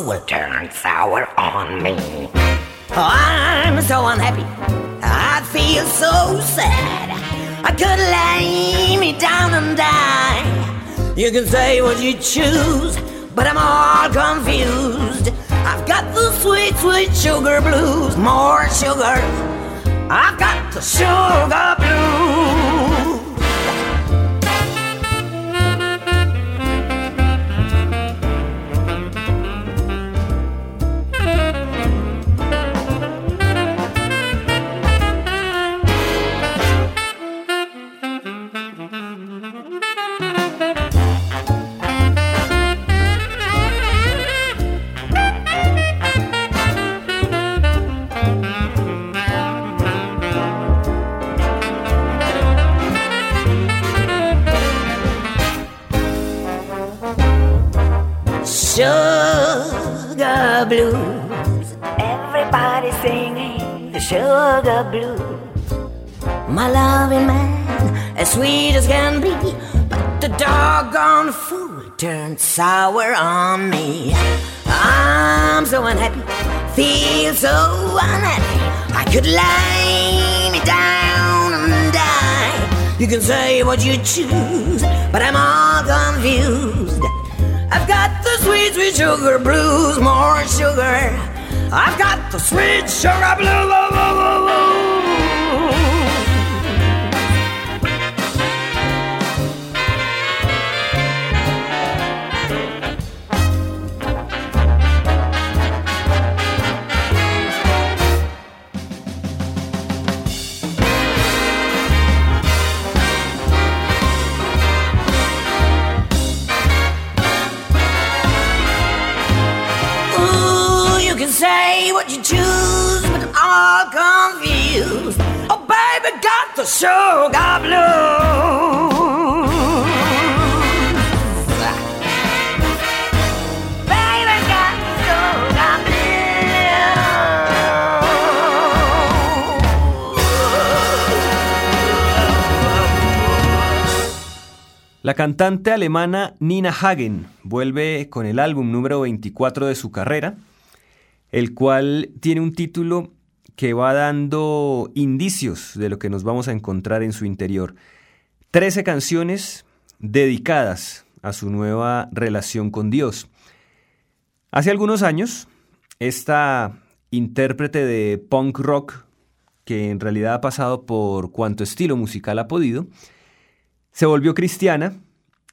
doggone fool turned sour on me. Oh, I'm so unhappy. I feel so sad. I could lay me down and die. You can say what you choose, but I'm all confused. I've got the sweet, sweet sugar blues, more sugar. I've got the sugar blues. Sugar blues. My loving man, as sweet as can be, but the doggone fool turned sour on me. I'm so unhappy, feel so unhappy. I could lay me down and die. You can say what you choose, but I'm all confused. I've got the sweet, sweet sugar blues, more sugar. I've got the sweet sugar blues. What you choose, but I'm all confused. Oh, baby, got the sugar blues. Baby, got sugar La cantante alemana Nina Hagen vuelve con el álbum número 24 de su carrera, el cual tiene un título que va dando indicios de lo que nos vamos a encontrar en su interior. Trece canciones dedicadas a su nueva relación con Dios. Hace algunos años, esta intérprete de punk rock, que en realidad ha pasado por cuanto estilo musical ha podido, se volvió cristiana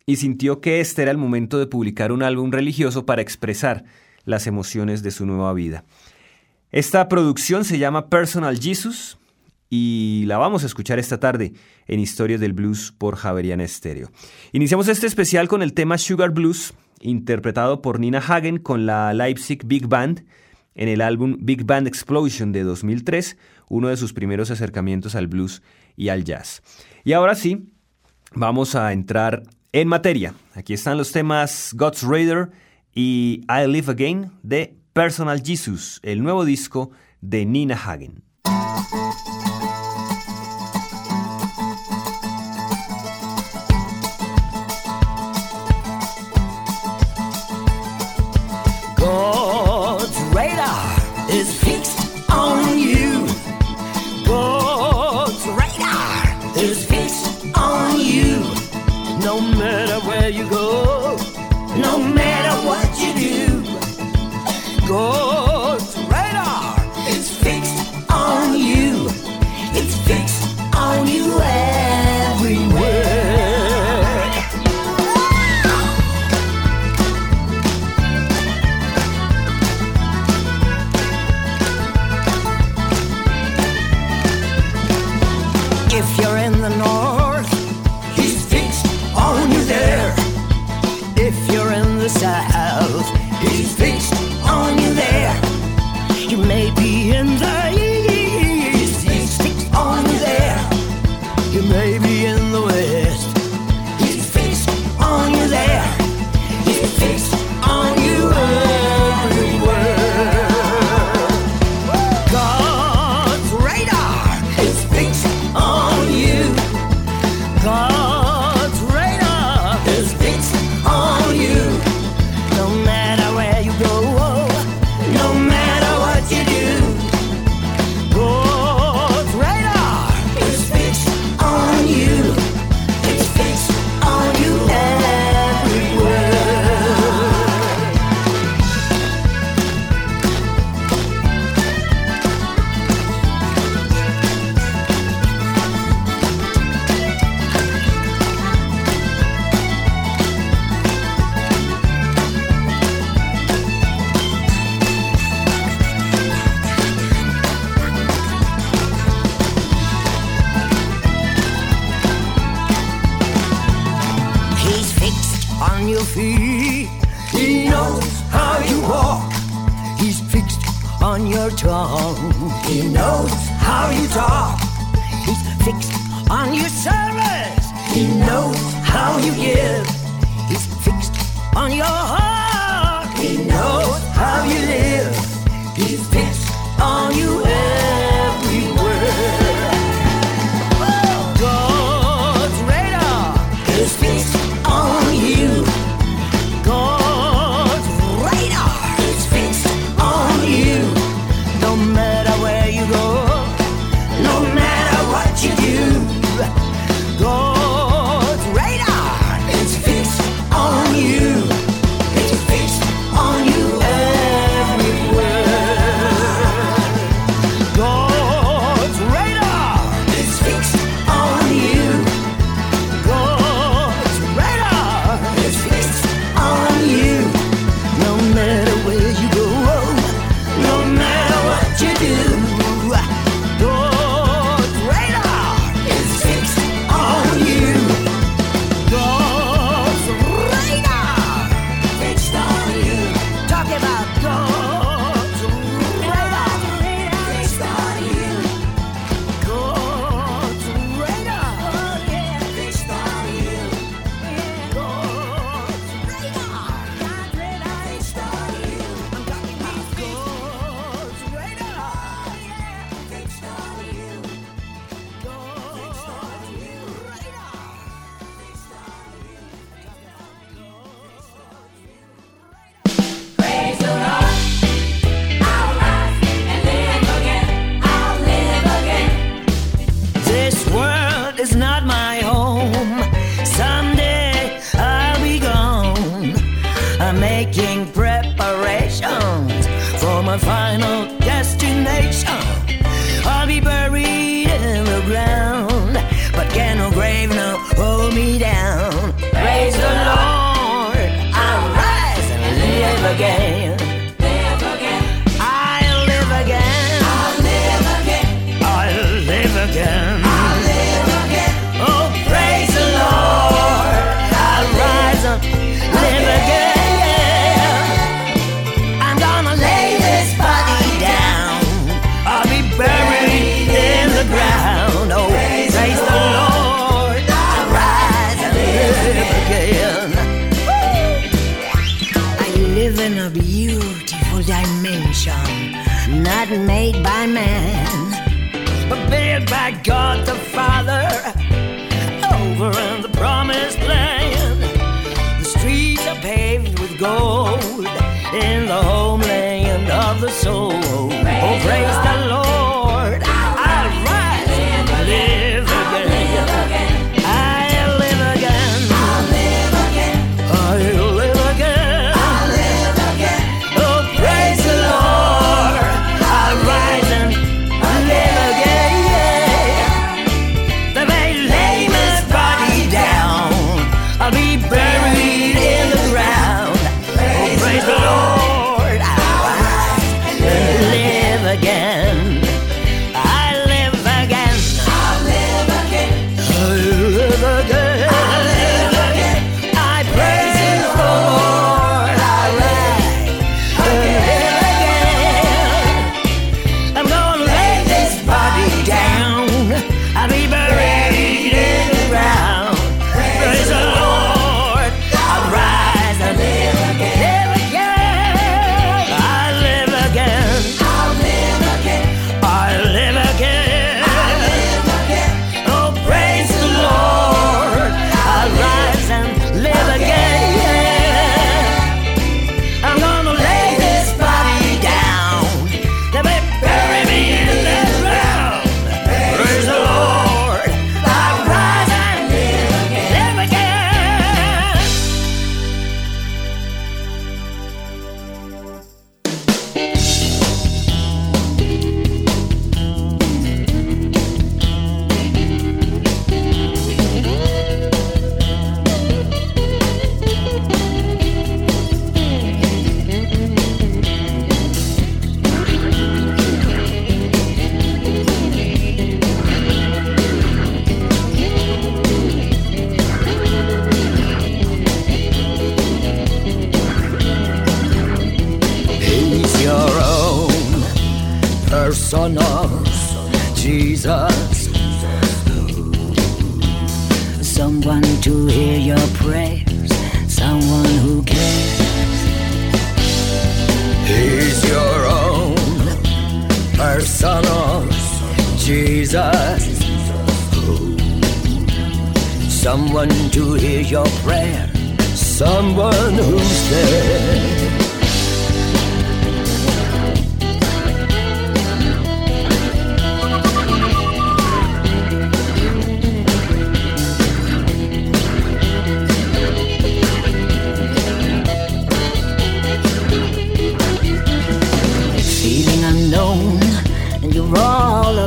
y sintió que este era el momento de publicar un álbum religioso para expresar las emociones de su nueva vida. Esta producción se llama Personal Jesus y la vamos a escuchar esta tarde en Historias del Blues por Javeriana Estéreo. Iniciamos este especial con el tema Sugar Blues, interpretado por Nina Hagen con la Leipzig Big Band en el álbum Big Band Explosion de 2003, uno de sus primeros acercamientos al blues y al jazz. Y ahora sí, vamos a entrar en materia. Aquí están los temas God's Raider y I Live Again de Personal Jesus, el nuevo disco de Nina Hagen. God's radar is fixed on you. God's radar is fixed on you. No matter where you go, God's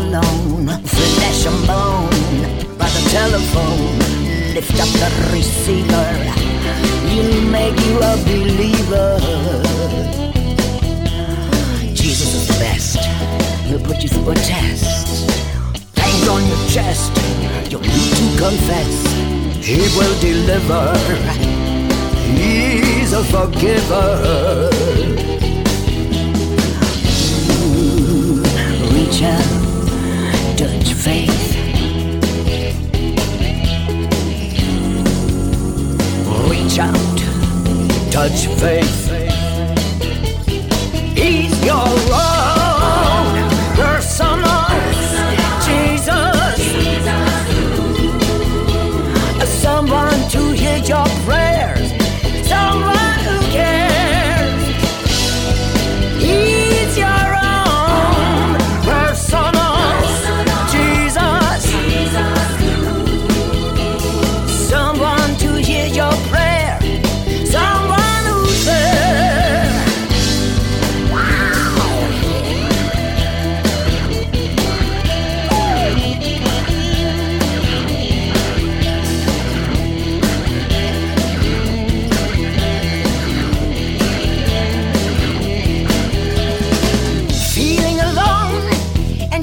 alone. Flesh and bone, by the telephone. Lift up the receiver, he'll make you a believer. Jesus is the best, he'll put you through a test. Pain on your chest, you'll need to confess. He will deliver, he's a forgiver. reach out, Reach out, touch faith. He's your own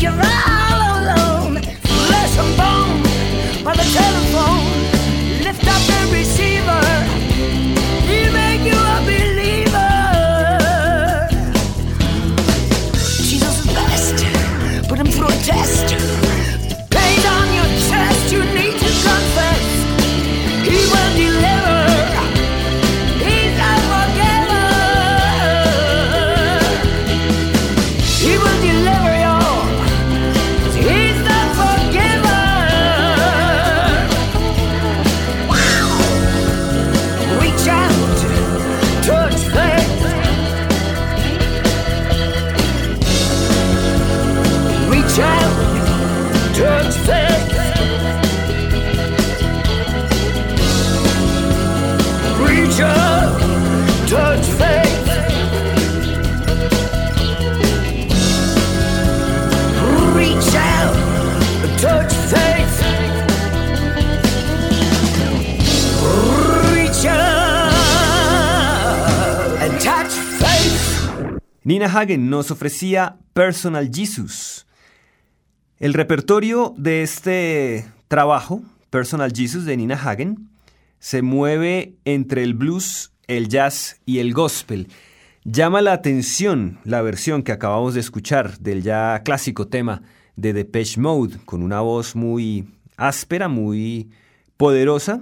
you're all Nina Hagen nos ofrecía Personal Jesus. El repertorio de este trabajo, Personal Jesus de Nina Hagen, se mueve entre el blues, el jazz y el gospel. Llama la atención la versión que acabamos de escuchar del ya clásico tema de Depeche Mode, con una voz muy áspera, muy poderosa,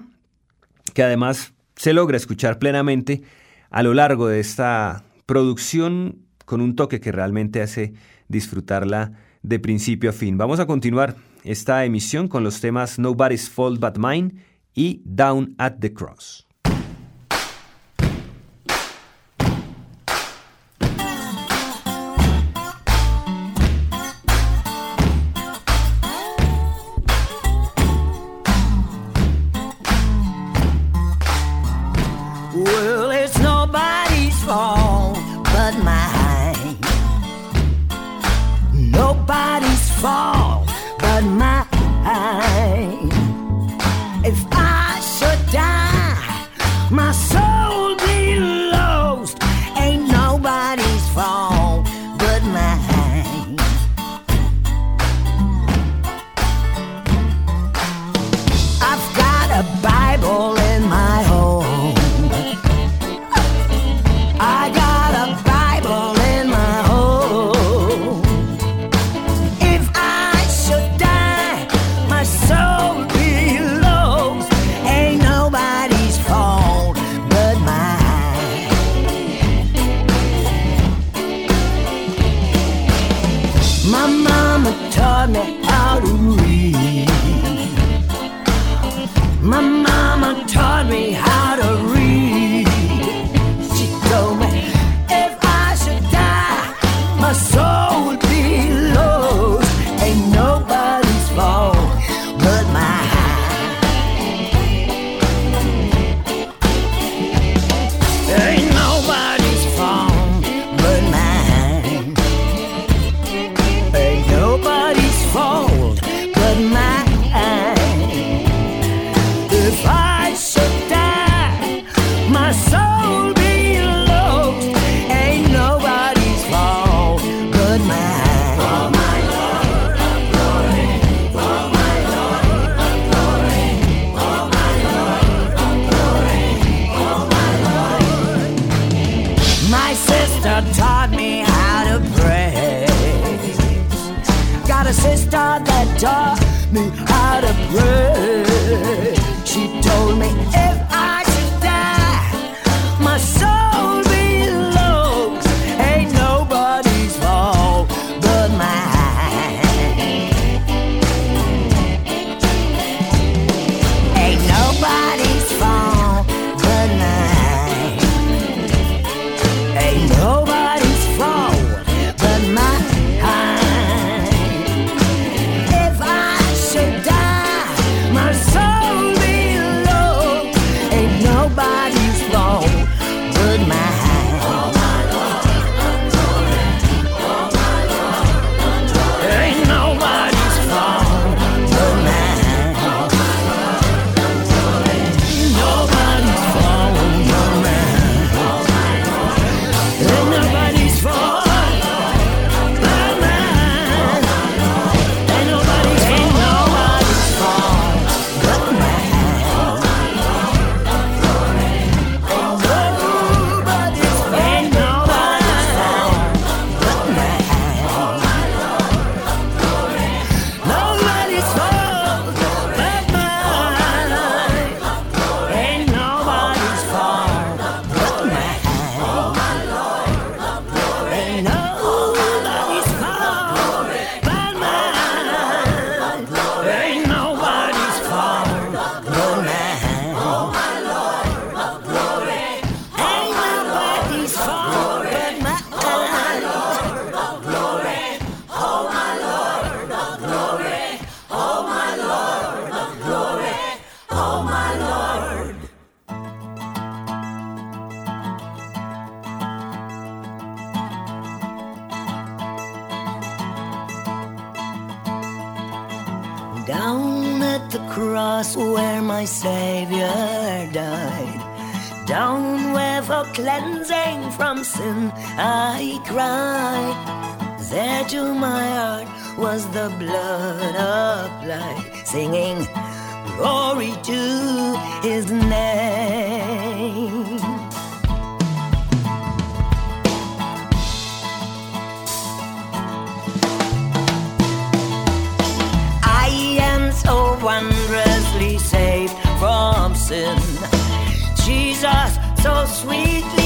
que además se logra escuchar plenamente a lo largo de esta producción con un toque que realmente hace disfrutarla de principio a fin. Vamos a continuar esta emisión con los temas Nobody's Fault But Mine y Down at the Cross. taught me how. There to my heart was the blood of life, singing glory to his name. I am so wondrously saved from sin. Jesus, so sweetly.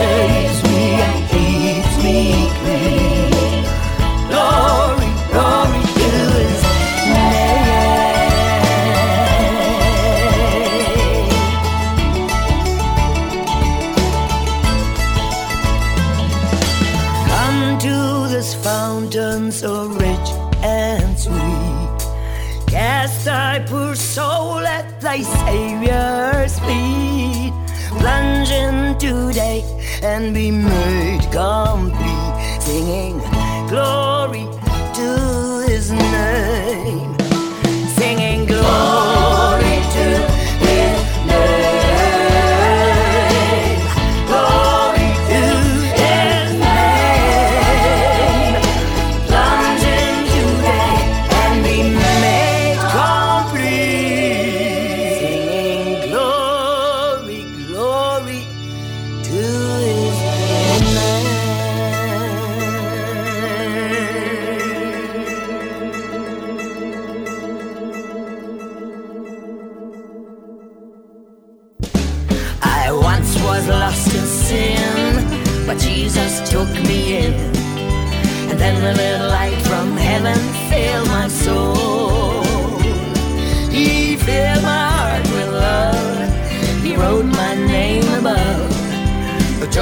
saves me and keeps me clean. And be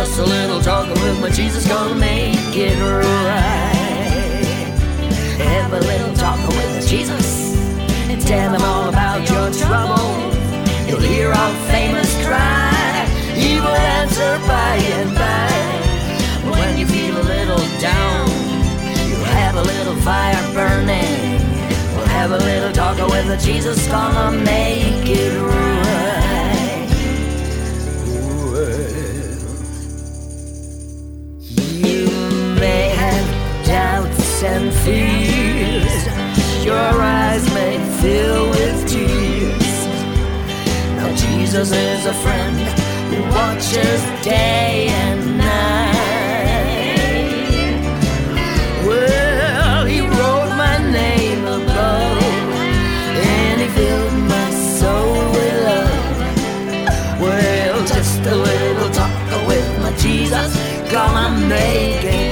just a little talk with my Jesus gonna make it right. Have a little talk with Jesus and tell him all about your troubles. You'll hear our famous cry. He will answer by and by. When you feel a little down, you'll have a little fire burning. We'll have a little talk with Jesus, gonna make it right. And fears. Your eyes may fill with tears. Now Jesus is a friend who watches day and night. Well, he wrote my name above, and he filled my soul with love. Well, just a little talk with my Jesus, gonna make it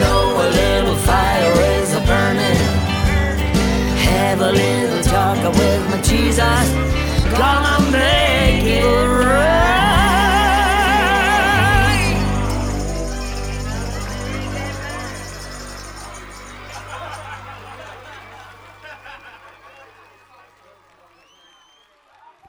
know a little fire is a burning. Have a little talk with my Jesus. Gonna make it right.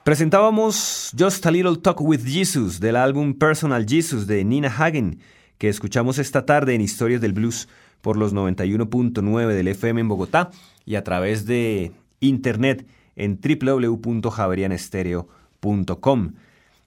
Presentábamos Just a Little Talk with Jesus del álbum Personal Jesus de Nina Hagen, que escuchamos esta tarde en Historias del Blues por los 91.9 del FM en Bogotá y a través de internet en www.javerianestereo.com.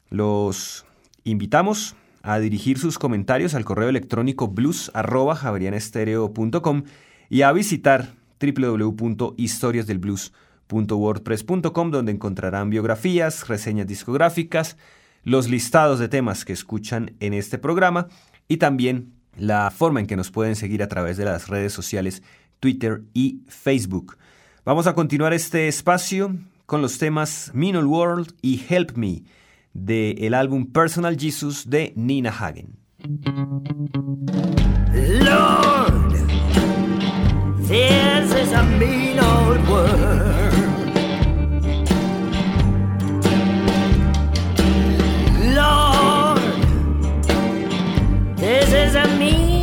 Los invitamos a dirigir sus comentarios al correo electrónico blues.javerianestereo.com y a visitar www.historiasdelblues.wordpress.com donde encontrarán biografías, reseñas discográficas, los listados de temas que escuchan en este programa y también la forma en que nos pueden seguir a través de las redes sociales Twitter y Facebook. Vamos a continuar este espacio con los temas Mean Old World y Help Me del álbum Personal Jesus de Nina Hagen. Lord, this is a mean world. This is a mean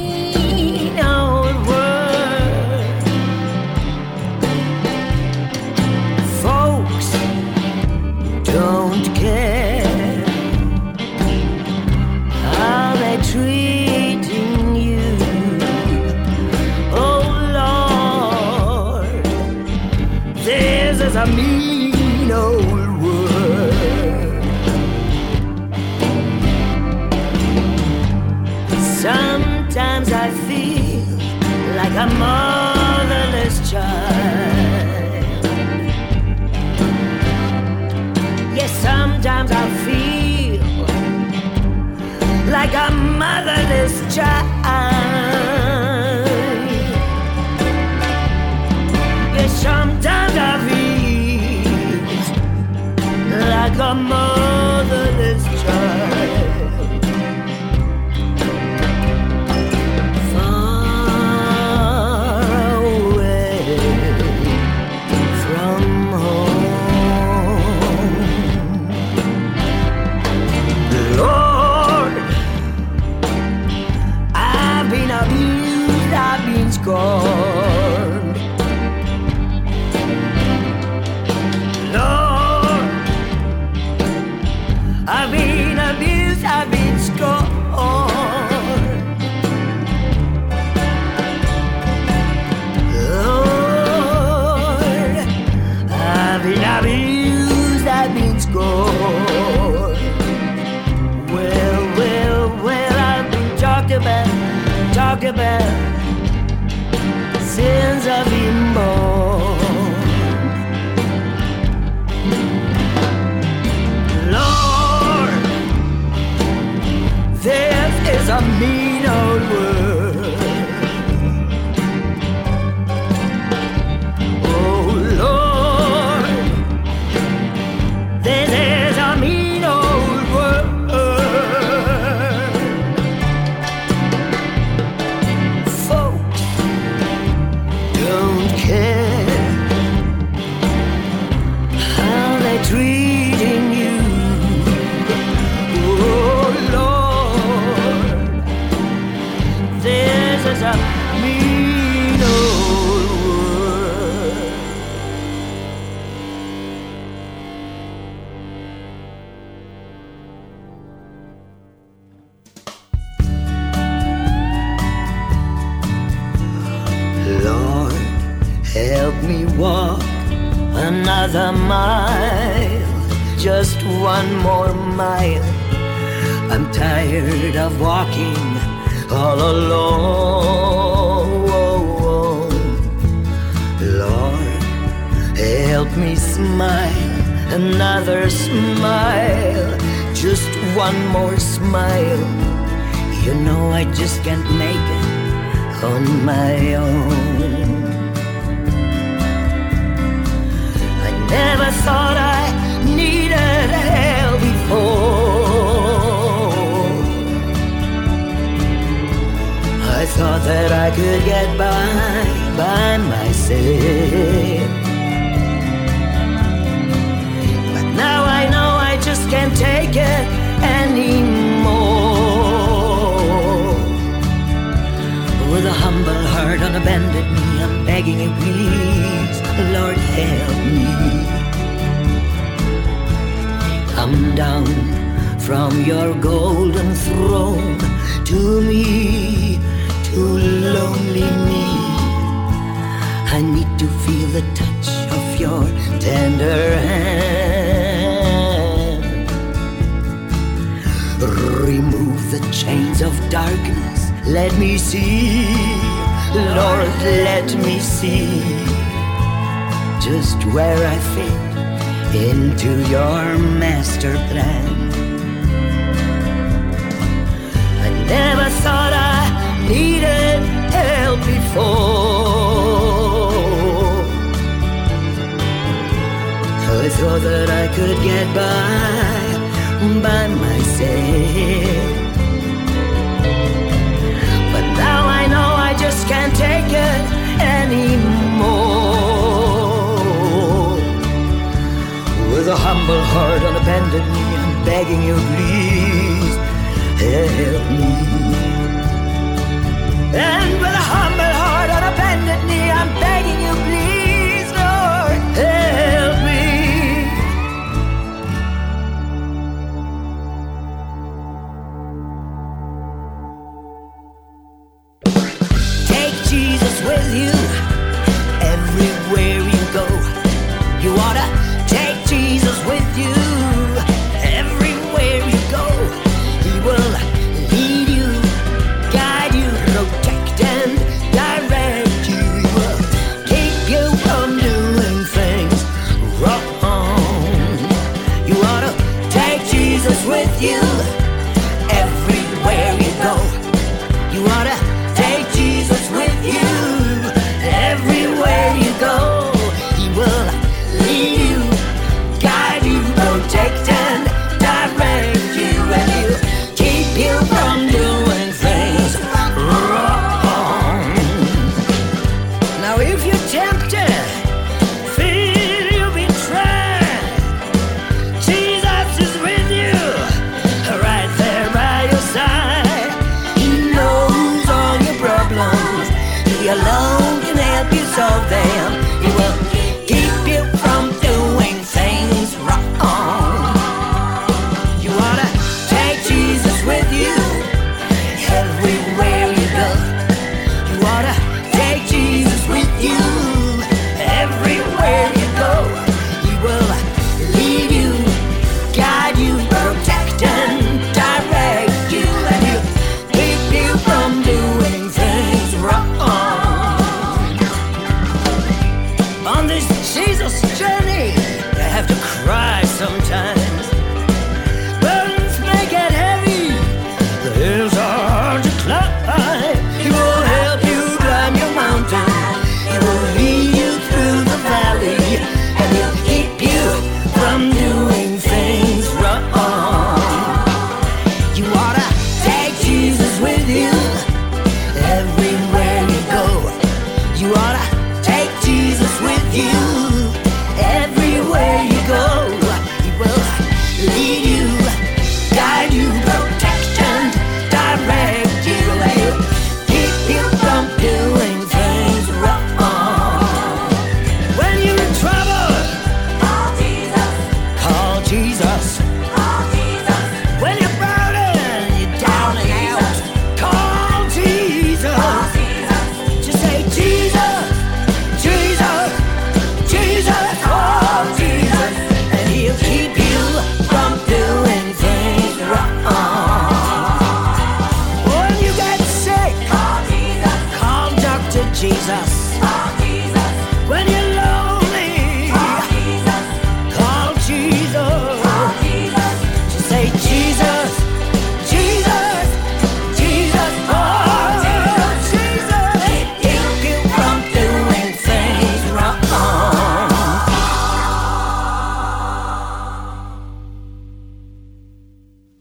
talked about of walking all alone. Lord, help me smile, another smile, just one more smile. You know I just can't make it on my own. I never thought I needed help before. Thought that I could get by by myself. But now I know I just can't take it anymore. With a humble heart on a bended knee, I'm begging you, please, Lord, help me. Come down from your golden throne to me, you lonely me. I need to feel the touch of your tender hand. Remove the chains of darkness. Let me see, Lord, let me see just where I fit into your master plan. needed help before. I thought that I could get by by myself. But now I know I just can't take it anymore. With a humble heart on a bended knee, I'm begging you, please help me. And with a humble heart on a bended knee, I'm begging you, please.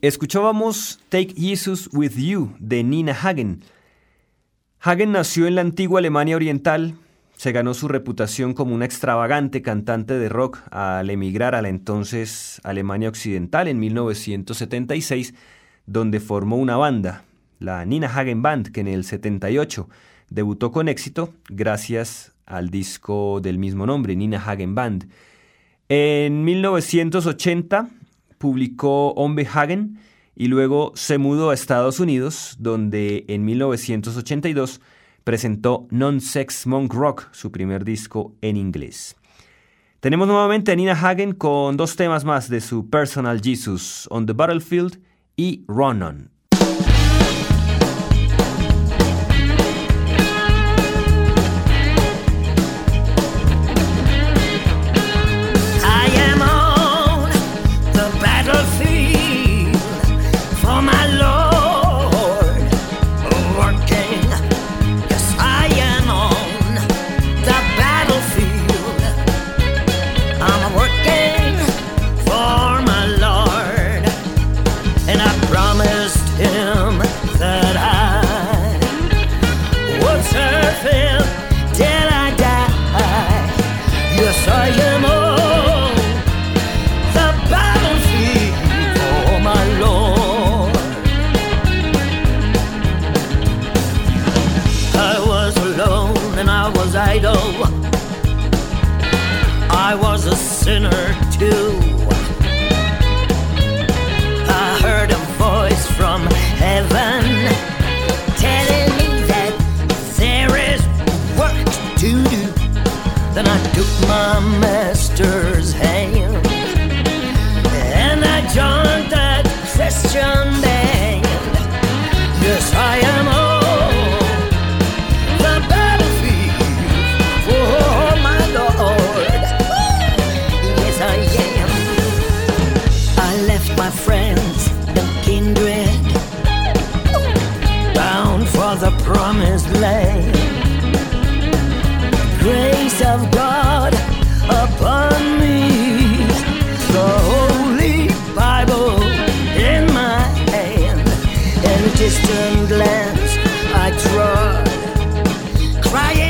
Escuchábamos Take Jesus With You de Nina Hagen. Hagen nació en la antigua Alemania Oriental, se ganó su reputación como una extravagante cantante de rock al emigrar a la entonces Alemania Occidental en 1976, donde formó una banda, la Nina Hagen Band, que en el 78 debutó con éxito gracias al disco del mismo nombre, Nina Hagen Band. En 1980 publicó Ombe Hagen y luego se mudó a Estados Unidos, donde en 1982 presentó Non-Sex Monk Rock, su primer disco en inglés. Tenemos nuevamente a Nina Hagen con dos temas más de su Personal Jesus, On the Battlefield y Run On. distant glance I draw. crying.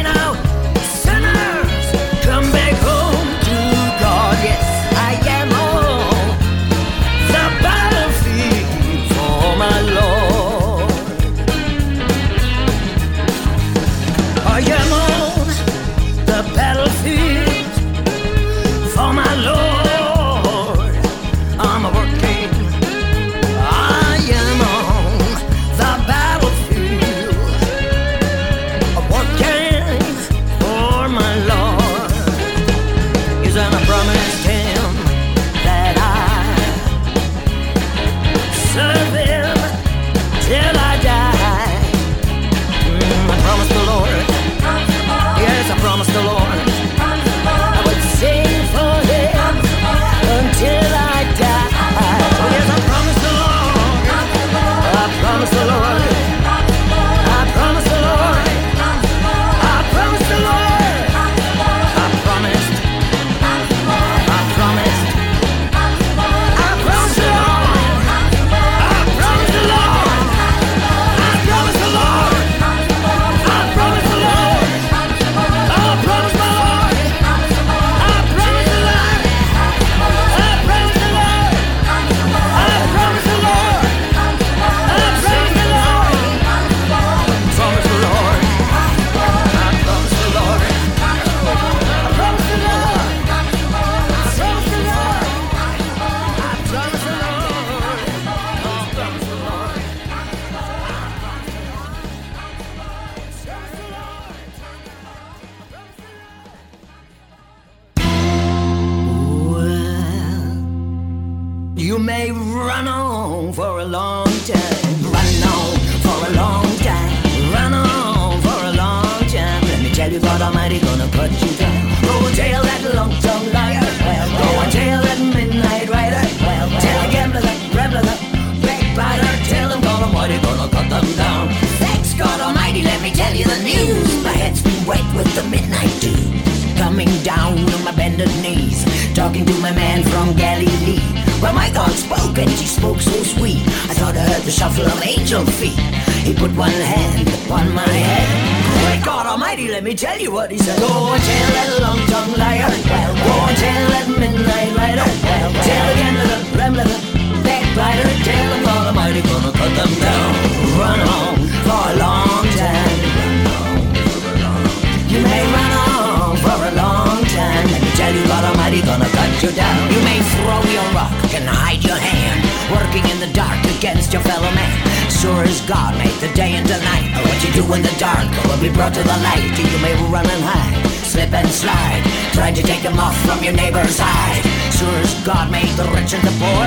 and you take them off from your neighbor's hide. Sure as God made the rich and the poor,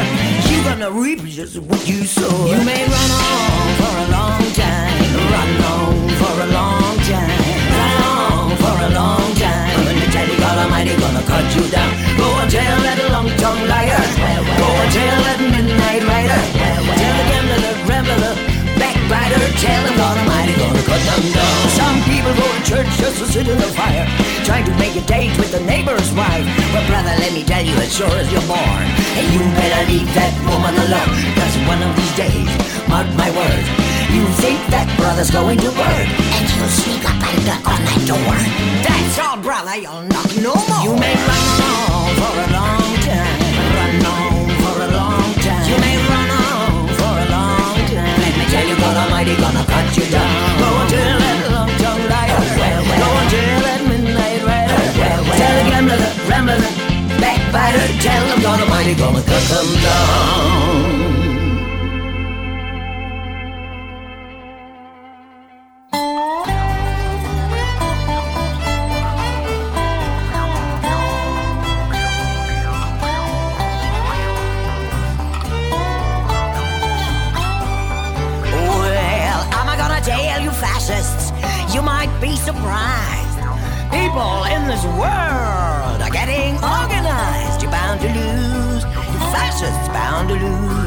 you're gonna reap just what you sow. You may run on for a long time, run on for a long time, run on for a long time. When the daddy, God Almighty gonna cut you down, go and tell that long tongued liar, go and tell that midnight rider, tell the gambler, the rambler better tell them God Almighty gonna cut them down. Some people go to church just to sit in the fire, trying to make a date with the neighbor's wife. But brother, let me tell you, as sure as you're born, and you better leave that woman alone. Cause one of these days, mark my word, you think that brother's going to work, And he'll sneak up and knock on that door. That's all, brother, you'll knock no more. You may run on for a long time. Almighty gonna cut you down. Go tell that long tongue liar. Go tell that midnight rider. Tell the gambler, the rambler, the backbiter. Tell them God Almighty gonna cut them down. Surprised. People in this world are getting organized. You're bound to lose. Fascists bound to lose.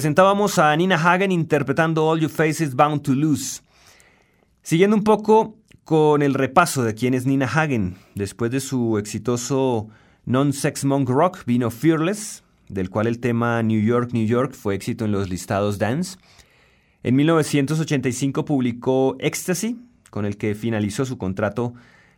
Presentábamos a Nina Hagen interpretando All Your Faces Bound to Lose. Siguiendo un poco con el repaso de quién es Nina Hagen, después de su exitoso non-sex monk rock vino Fearless, del cual el tema New York, New York fue éxito en los listados dance. En 1985 publicó Ecstasy, con el que finalizó su contrato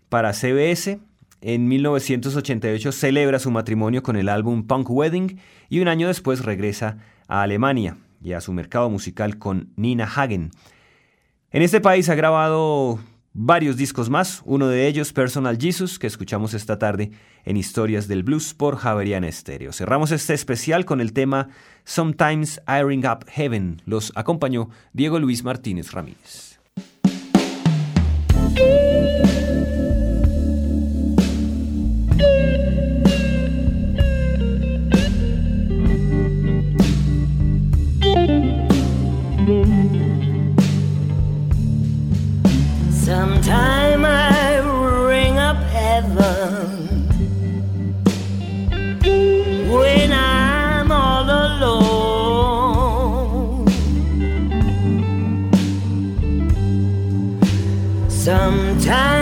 para CBS. En 1988 celebra su matrimonio con el álbum Punk Wedding y un año después regresa Alemania y a su mercado musical con Nina Hagen. En este país ha grabado varios discos más, uno de ellos Personal Jesus, que escuchamos esta tarde en Historias del Blues por Javeriana Estéreo. Cerramos este especial con el tema Sometimes I Ring Up Heaven. Los acompañó Diego Luis Martínez Ramírez. Sometime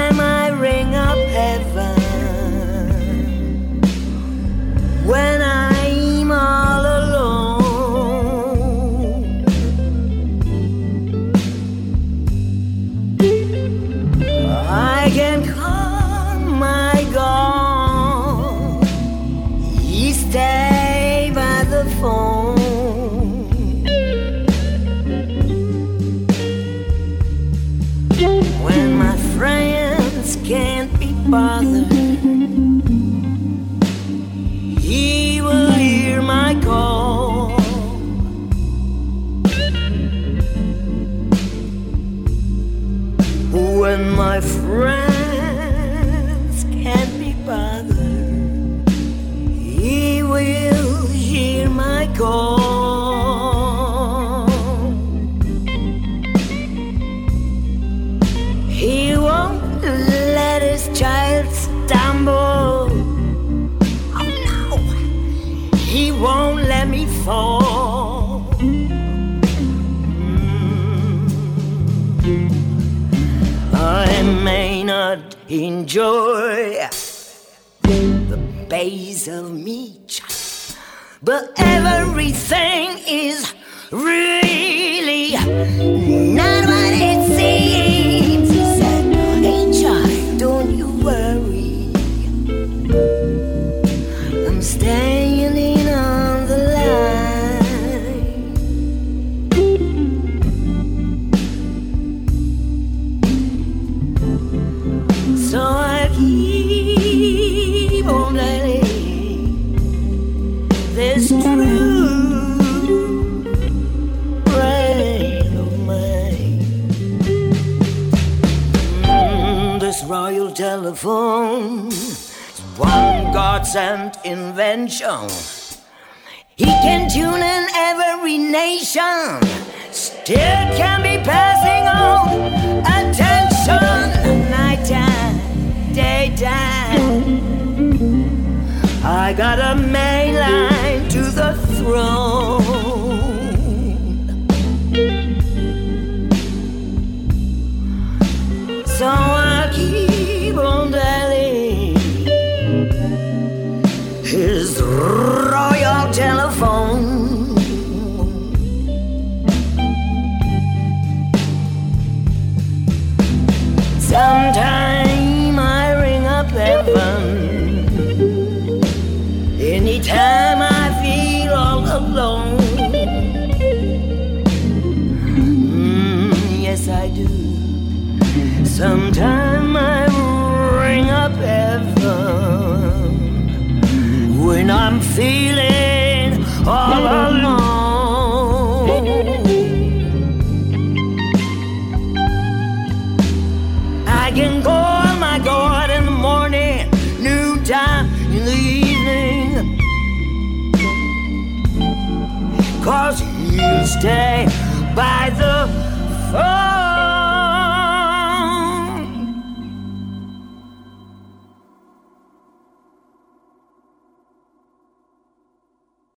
bothered, he will hear my call. Enjoy the base of meat, but everything is really not telephone is one God sent invention. He can tune in every nation, still can be passing on attention. Nighttime, daytime. I got a Sometime I ring up heaven. Anytime I feel all alone. Mm, yes, I do. Sometime stay